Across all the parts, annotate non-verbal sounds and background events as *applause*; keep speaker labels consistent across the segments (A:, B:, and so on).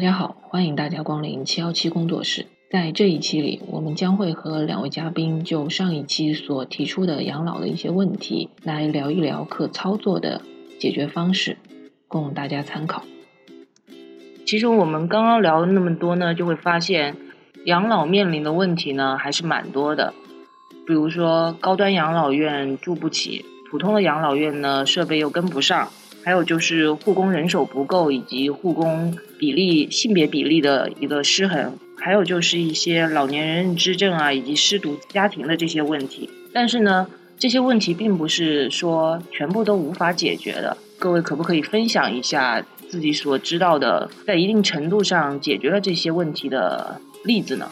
A: 大家好，欢迎大家光临七幺七工作室。在这一期里，我们将会和两位嘉宾就上一期所提出的养老的一些问题来聊一聊可操作的解决方式，供大家参考。其实我们刚刚聊了那么多呢，就会发现养老面临的问题呢还是蛮多的。比如说高端养老院住不起，普通的养老院呢设备又跟不上。还有就是护工人手不够，以及护工比例、性别比例的一个失衡，还有就是一些老年人认知症啊，以及失独家庭的这些问题。但是呢，这些问题并不是说全部都无法解决的。各位可不可以分享一下自己所知道的，在一定程度上解决了这些问题的例子呢？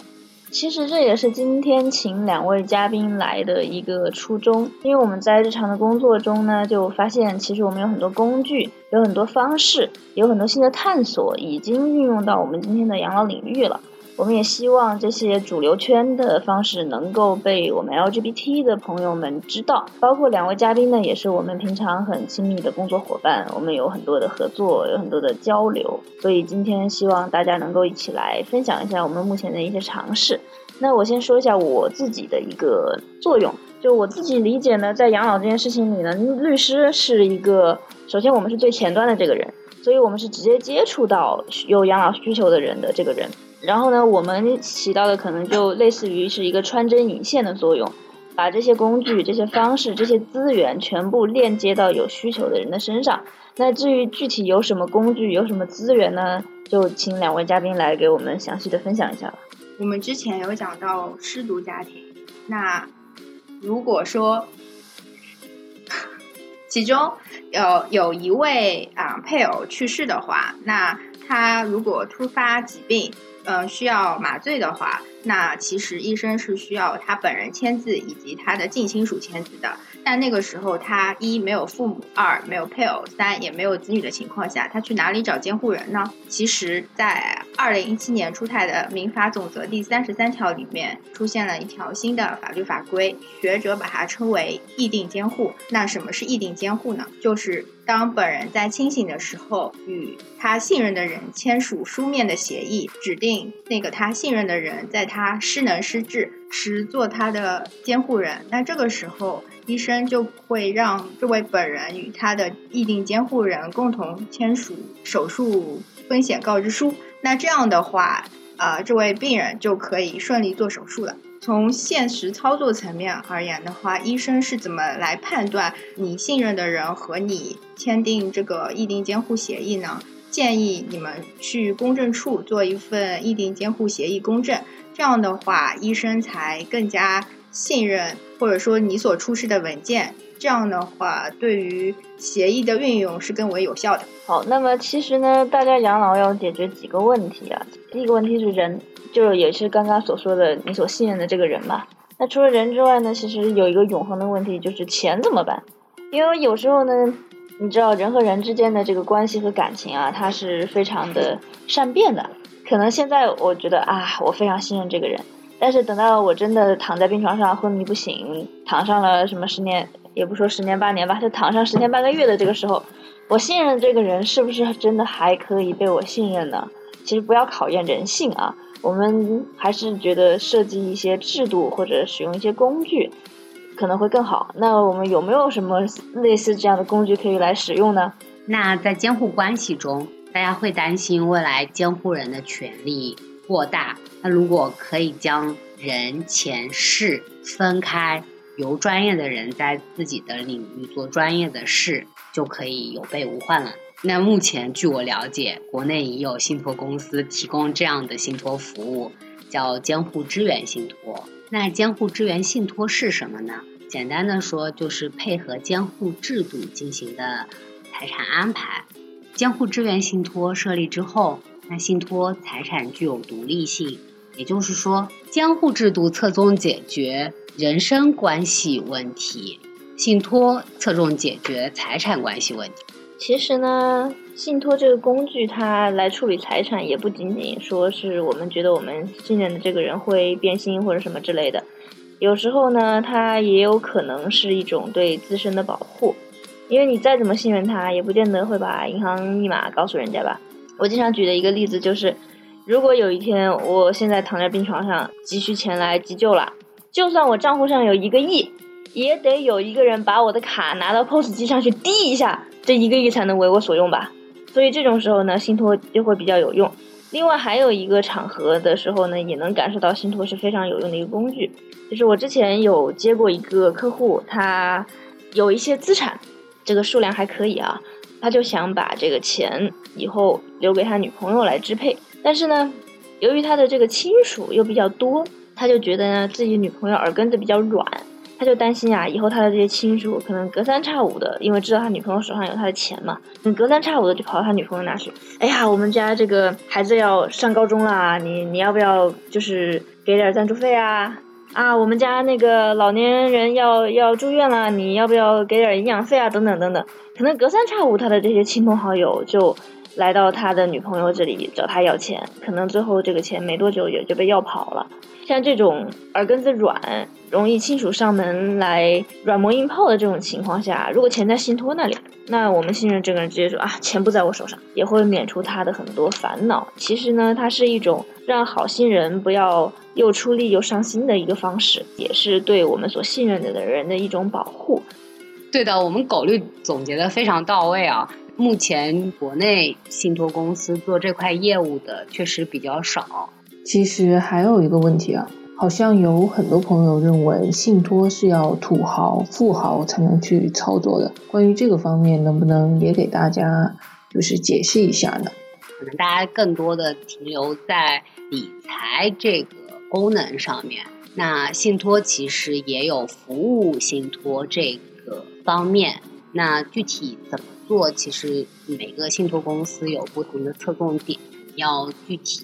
B: 其实这也是今天请两位嘉宾来的一个初衷，因为我们在日常的工作中呢，就发现其实我们有很多工具，有很多方式，有很多新的探索，已经运用到我们今天的养老领域了。我们也希望这些主流圈的方式能够被我们 LGBT 的朋友们知道，包括两位嘉宾呢，也是我们平常很亲密的工作伙伴，我们有很多的合作，有很多的交流，所以今天希望大家能够一起来分享一下我们目前的一些尝试。那我先说一下我自己的一个作用，就我自己理解呢，在养老这件事情里呢，律师是一个，首先我们是最前端的这个人，所以我们是直接接触到有养老需求的人的这个人。然后呢，我们起到的可能就类似于是一个穿针引线的作用，把这些工具、这些方式、这些资源全部链接到有需求的人的身上。那至于具体有什么工具、有什么资源呢？就请两位嘉宾来给我们详细的分享一下吧。
C: 我们之前有讲到失独家庭，那如果说 *laughs* 其中有有一位啊配偶去世的话，那他如果突发疾病。嗯，需要麻醉的话，那其实医生是需要他本人签字以及他的近亲属签字的。但那个时候，他一没有父母，二没有配偶，三也没有子女的情况下，他去哪里找监护人呢？其实，在二零一七年出台的《民法总则》第三十三条里面，出现了一条新的法律法规，学者把它称为“议定监护”。那什么是议定监护呢？就是当本人在清醒的时候，与他信任的人签署书面的协议，指定那个他信任的人在他失能失智时做他的监护人。那这个时候，医生就会让这位本人与他的议定监护人共同签署手术风险告知书。那这样的话，呃，这位病人就可以顺利做手术了。从现实操作层面而言的话，医生是怎么来判断你信任的人和你签订这个议定监护协议呢？建议你们去公证处做一份议定监护协议公证，这样的话，医生才更加。信任，或者说你所出示的文件，这样的话，对于协议的运用是更为有效的。
B: 好，那么其实呢，大家养老要解决几个问题啊。第一个问题是人，就是也是刚刚所说的你所信任的这个人嘛。那除了人之外呢，其实有一个永恒的问题，就是钱怎么办？因为有时候呢，你知道人和人之间的这个关系和感情啊，它是非常的善变的。可能现在我觉得啊，我非常信任这个人。但是等到我真的躺在病床上昏迷不醒，躺上了什么十年，也不说十年八年吧，就躺上十天半个月的这个时候，我信任这个人是不是真的还可以被我信任呢？其实不要考验人性啊，我们还是觉得设计一些制度或者使用一些工具可能会更好。那我们有没有什么类似这样的工具可以来使用呢？
D: 那在监护关系中，大家会担心未来监护人的权利？过大，那如果可以将人、钱、事分开，由专业的人在自己的领域做专业的事，就可以有备无患了。那目前据我了解，国内已有信托公司提供这样的信托服务，叫监护支援信托。那监护支援信托是什么呢？简单的说，就是配合监护制度进行的财产安排。监护支援信托设立之后。那信托财产具有独立性，也就是说，监护制度侧重解决人身关系问题，信托侧重解决财产关系问题。
B: 其实呢，信托这个工具，它来处理财产，也不仅仅说是我们觉得我们信任的这个人会变心或者什么之类的，有时候呢，它也有可能是一种对自身的保护，因为你再怎么信任他，也不见得会把银行密码告诉人家吧。我经常举的一个例子就是，如果有一天我现在躺在病床上，急需钱来急救了，就算我账户上有一个亿，也得有一个人把我的卡拿到 POS 机上去滴一下，这一个亿才能为我所用吧。所以这种时候呢，信托就会比较有用。另外还有一个场合的时候呢，也能感受到信托是非常有用的一个工具。就是我之前有接过一个客户，他有一些资产，这个数量还可以啊，他就想把这个钱以后留给他女朋友来支配。但是呢，由于他的这个亲属又比较多，他就觉得呢自己女朋友耳根子比较软。他就担心啊，以后他的这些亲属可能隔三差五的，因为知道他女朋友手上有他的钱嘛，你隔三差五的就跑到他女朋友那去。哎呀，我们家这个孩子要上高中了，你你要不要就是给点赞助费啊？啊，我们家那个老年人要要住院了，你要不要给点营养费啊？等等等等，可能隔三差五他的这些亲朋好友就来到他的女朋友这里找他要钱，可能最后这个钱没多久也就被要跑了。像这种耳根子软、容易亲属上门来软磨硬泡的这种情况下，如果钱在信托那里，那我们信任这个人直接说啊，钱不在我手上，也会免除他的很多烦恼。其实呢，它是一种让好心人不要又出力又伤心的一个方式，也是对我们所信任的人的一种保护。
D: 对的，我们狗律总结的非常到位啊。目前国内信托公司做这块业务的确实比较少。
A: 其实还有一个问题啊，好像有很多朋友认为信托是要土豪、富豪才能去操作的。关于这个方面，能不能也给大家就是解释一下呢？
D: 可能大家更多的停留在理财这个功能上面，那信托其实也有服务信托这个方面。那具体怎么做，其实每个信托公司有不同的侧重点，要具体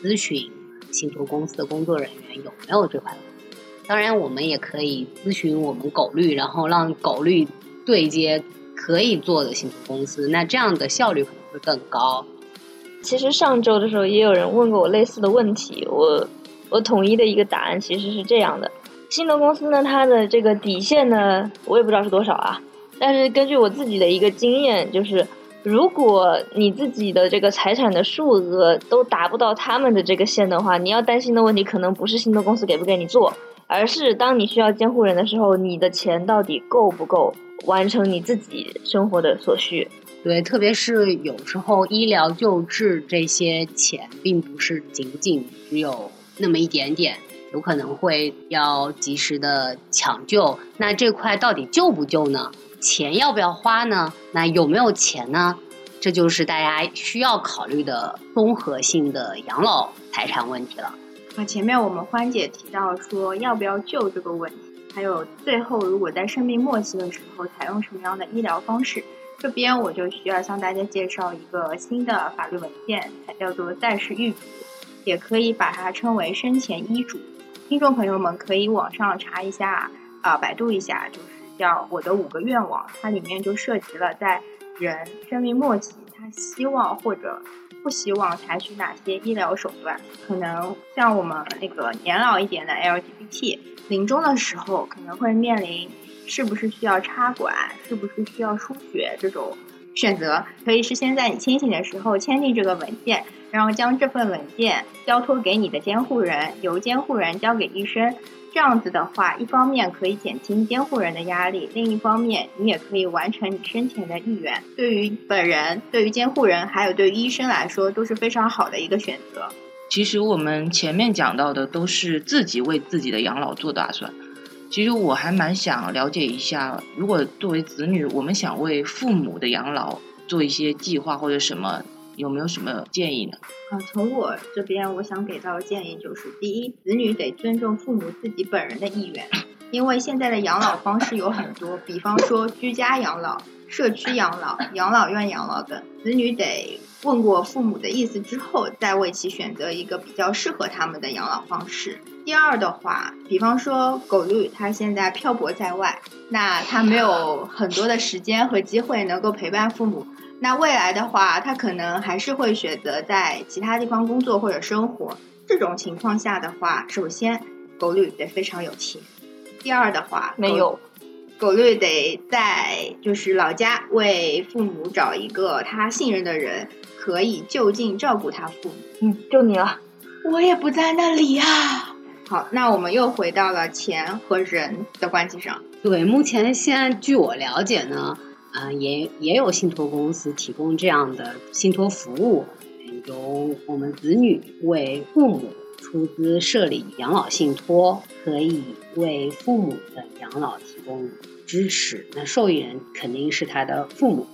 D: 咨询。信托公司的工作人员有没有这块？当然，我们也可以咨询我们狗律，然后让狗律对接可以做的信托公司，那这样的效率可能会更高。
B: 其实上周的时候也有人问过我类似的问题，我我统一的一个答案其实是这样的：信托公司呢，它的这个底线呢，我也不知道是多少啊，但是根据我自己的一个经验，就是。如果你自己的这个财产的数额都达不到他们的这个线的话，你要担心的问题可能不是信托公司给不给你做，而是当你需要监护人的时候，你的钱到底够不够完成你自己生活的所需？
D: 对，特别是有时候医疗救治这些钱并不是仅仅只有那么一点点，有可能会要及时的抢救，那这块到底救不救呢？钱要不要花呢？那有没有钱呢？这就是大家需要考虑的综合性的养老财产问题了。
C: 啊，前面我们欢姐提到说要不要救这个问题，还有最后如果在生命末期的时候采用什么样的医疗方式，这边我就需要向大家介绍一个新的法律文件，它叫做在世预嘱，也可以把它称为生前医嘱。听众朋友们可以网上查一下，啊，百度一下，就是。叫我的五个愿望，它里面就涉及了在人生命末期，他希望或者不希望采取哪些医疗手段。可能像我们那个年老一点的 LGBT，临终的时候可能会面临是不是需要插管，是不是需要输血这种选择，可以是先在你清醒的时候签订这个文件，然后将这份文件交托给你的监护人，由监护人交给医生。这样子的话，一方面可以减轻监护人的压力，另一方面你也可以完成你生前的意愿。对于本人、对于监护人，还有对于医生来说，都是非常好的一个选择。
A: 其实我们前面讲到的都是自己为自己的养老做打算。其实我还蛮想了解一下，如果作为子女，我们想为父母的养老做一些计划或者什么。有没有什么建议呢？
C: 啊，从我这边，我想给到的建议就是：第一，子女得尊重父母自己本人的意愿，因为现在的养老方式有很多，比方说居家养老、社区养老、养老院养老等，子女得问过父母的意思之后，再为其选择一个比较适合他们的养老方式。第二的话，比方说狗绿他现在漂泊在外，那他没有很多的时间和机会能够陪伴父母。那未来的话，他可能还是会选择在其他地方工作或者生活。这种情况下的话，首先狗绿得非常有钱，第二的话
B: 没有，
C: 狗绿得在就是老家为父母找一个他信任的人。可以就近照顾他父母。
B: 嗯，就你了。
C: 我也不在那里啊。好，那我们又回到了钱和人的关系上。
D: 对，目前现在据我了解呢，啊、也也有信托公司提供这样的信托服务，由我们子女为父母出资设立养老信托，可以为父母的养老提供支持。那受益人肯定是他的父母。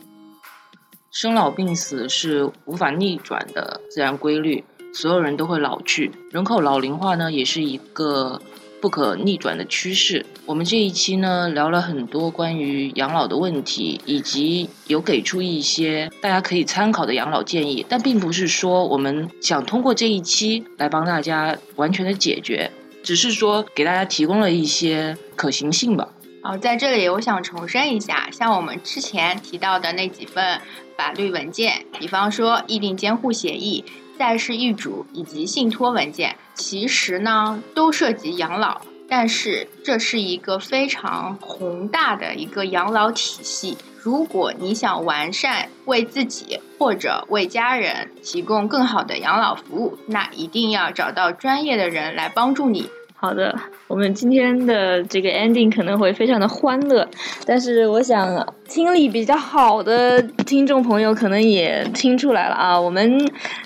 A: 生老病死是无法逆转的自然规律，所有人都会老去，人口老龄化呢也是一个不可逆转的趋势。我们这一期呢聊了很多关于养老的问题，以及有给出一些大家可以参考的养老建议，但并不是说我们想通过这一期来帮大家完全的解决，只是说给大家提供了一些可行性吧。
C: 好，在这里我想重申一下，像我们之前提到的那几份法律文件，比方说议定监护协议、在世遗嘱以及信托文件，其实呢都涉及养老，但是这是一个非常宏大的一个养老体系。如果你想完善为自己或者为家人提供更好的养老服务，那一定要找到专业的人来帮助你。
B: 好的，我们今天的这个 ending 可能会非常的欢乐，但是我想听力比较好的听众朋友可能也听出来了啊，我们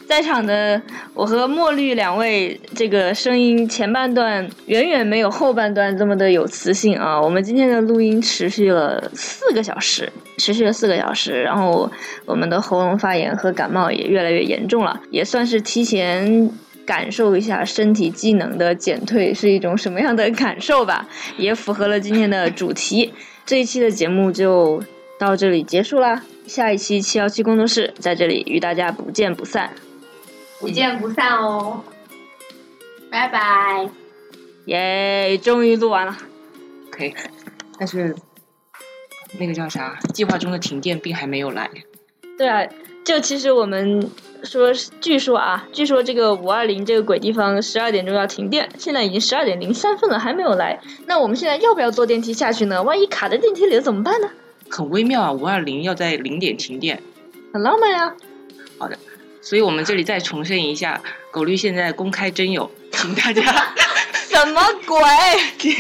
B: 在场的我和墨绿两位，这个声音前半段远远没有后半段这么的有磁性啊。我们今天的录音持续了四个小时，持续了四个小时，然后我们的喉咙发炎和感冒也越来越严重了，也算是提前。感受一下身体机能的减退是一种什么样的感受吧，也符合了今天的主题。这一期的节目就到这里结束啦，下一期七幺七工作室在这里与大家不见不散，
C: 不见不散哦，拜拜。
B: 耶！终于录完了，
A: 可以，但是那个叫啥，计划中的停电并还没有来。
B: 对啊，就其实我们说，据说啊，据说这个五二零这个鬼地方十二点钟要停电，现在已经十二点零三分了，还没有来。那我们现在要不要坐电梯下去呢？万一卡在电梯里了怎么办呢？
A: 很微妙啊，五二零要在零点停电，
B: 很浪漫呀。
A: 好的，所以我们这里再重申一下，狗绿现在公开征友，请大家
B: 什么鬼？
A: 请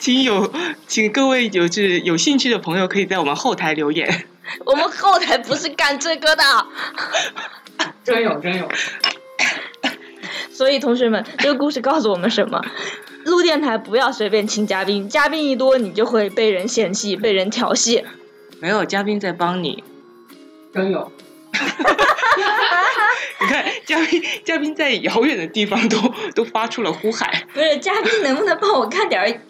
A: 请有请各位有是有兴趣的朋友可以在我们后台留言。
B: 我们后台不是干这个的，
A: 真有真有。
B: 所以同学们，这个故事告诉我们什么？录电台不要随便请嘉宾，嘉宾一多你就会被人嫌弃、被人调戏。
A: 没有嘉宾在帮你，
E: 真有。*laughs*
A: 你看，嘉宾嘉宾在遥远的地方都 *laughs* 都发出了呼喊。
B: 不是，嘉宾能不能帮我看点儿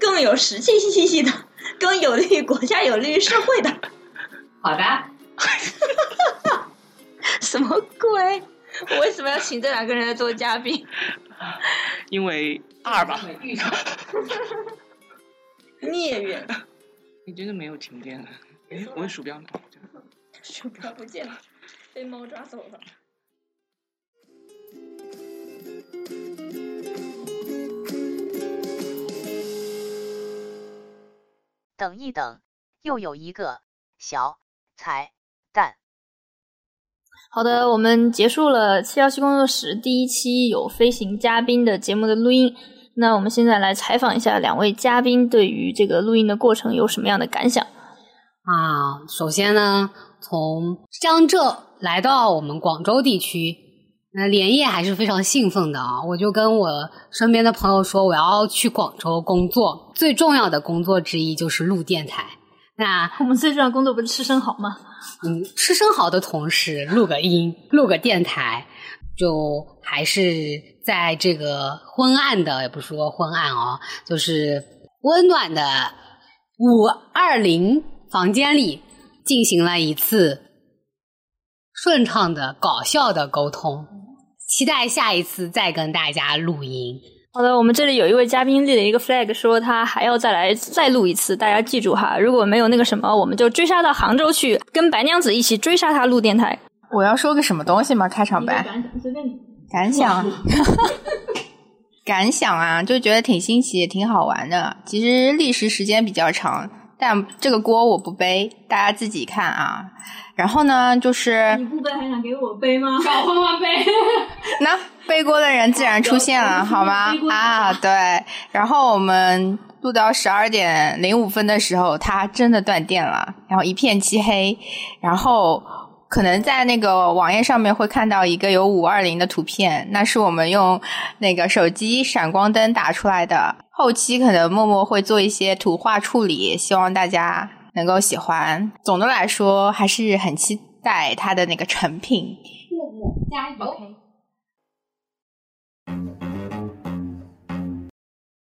B: 更有实际信息的、更有利于国家、有利于社会的？
E: 好的。
B: 什么鬼？我为什么要请这两个人来做嘉宾？
A: 因为二吧。
B: 孽缘。
A: 你真的没有停电了？哎，我的鼠标呢？
B: 鼠标不见了，被猫抓走了。
F: 等一等，又有一个小彩蛋。
B: 好的，我们结束了七幺七工作室第一期有飞行嘉宾的节目的录音。那我们现在来采访一下两位嘉宾对于这个录音的过程有什么样的感想？
D: 啊，首先呢，从江浙来到我们广州地区，那连夜还是非常兴奋的啊！我就跟我身边的朋友说，我要去广州工作，最重要的工作之一就是录电台。那
B: 我们最重要的工作不是吃生蚝吗？
D: 嗯，吃生蚝的同时录个音，录个电台，就还是在这个昏暗的，也不是说昏暗哦，就是温暖的五二零房间里进行了一次顺畅的、搞笑的沟通。期待下一次再跟大家录音。
B: 好的，我们这里有一位嘉宾立了一个 flag，说他还要再来再录一次，大家记住哈，如果没有那个什么，我们就追杀到杭州去，跟白娘子一起追杀他录电台。
C: 我要说个什么东西吗？开场白？感想，*laughs* 感想啊，就觉得挺新奇，也挺好玩的。其实历时时间比较长，但这个锅我不背，大家自己看啊。然后呢，就是
B: 你不背还想给我背吗？
E: 找欢欢背。*laughs*
C: 那背锅的人自然出现了，好吗啊，对。然后我们录到十二点零五分的时候，它真的断电了，然后一片漆黑，然后。可能在那个网页上面会看到一个有五二零的图片，那是我们用那个手机闪光灯打出来的。后期可能默默会做一些图画处理，希望大家能够喜欢。总的来说，还是很期待它的那个成品。
E: 默默加油。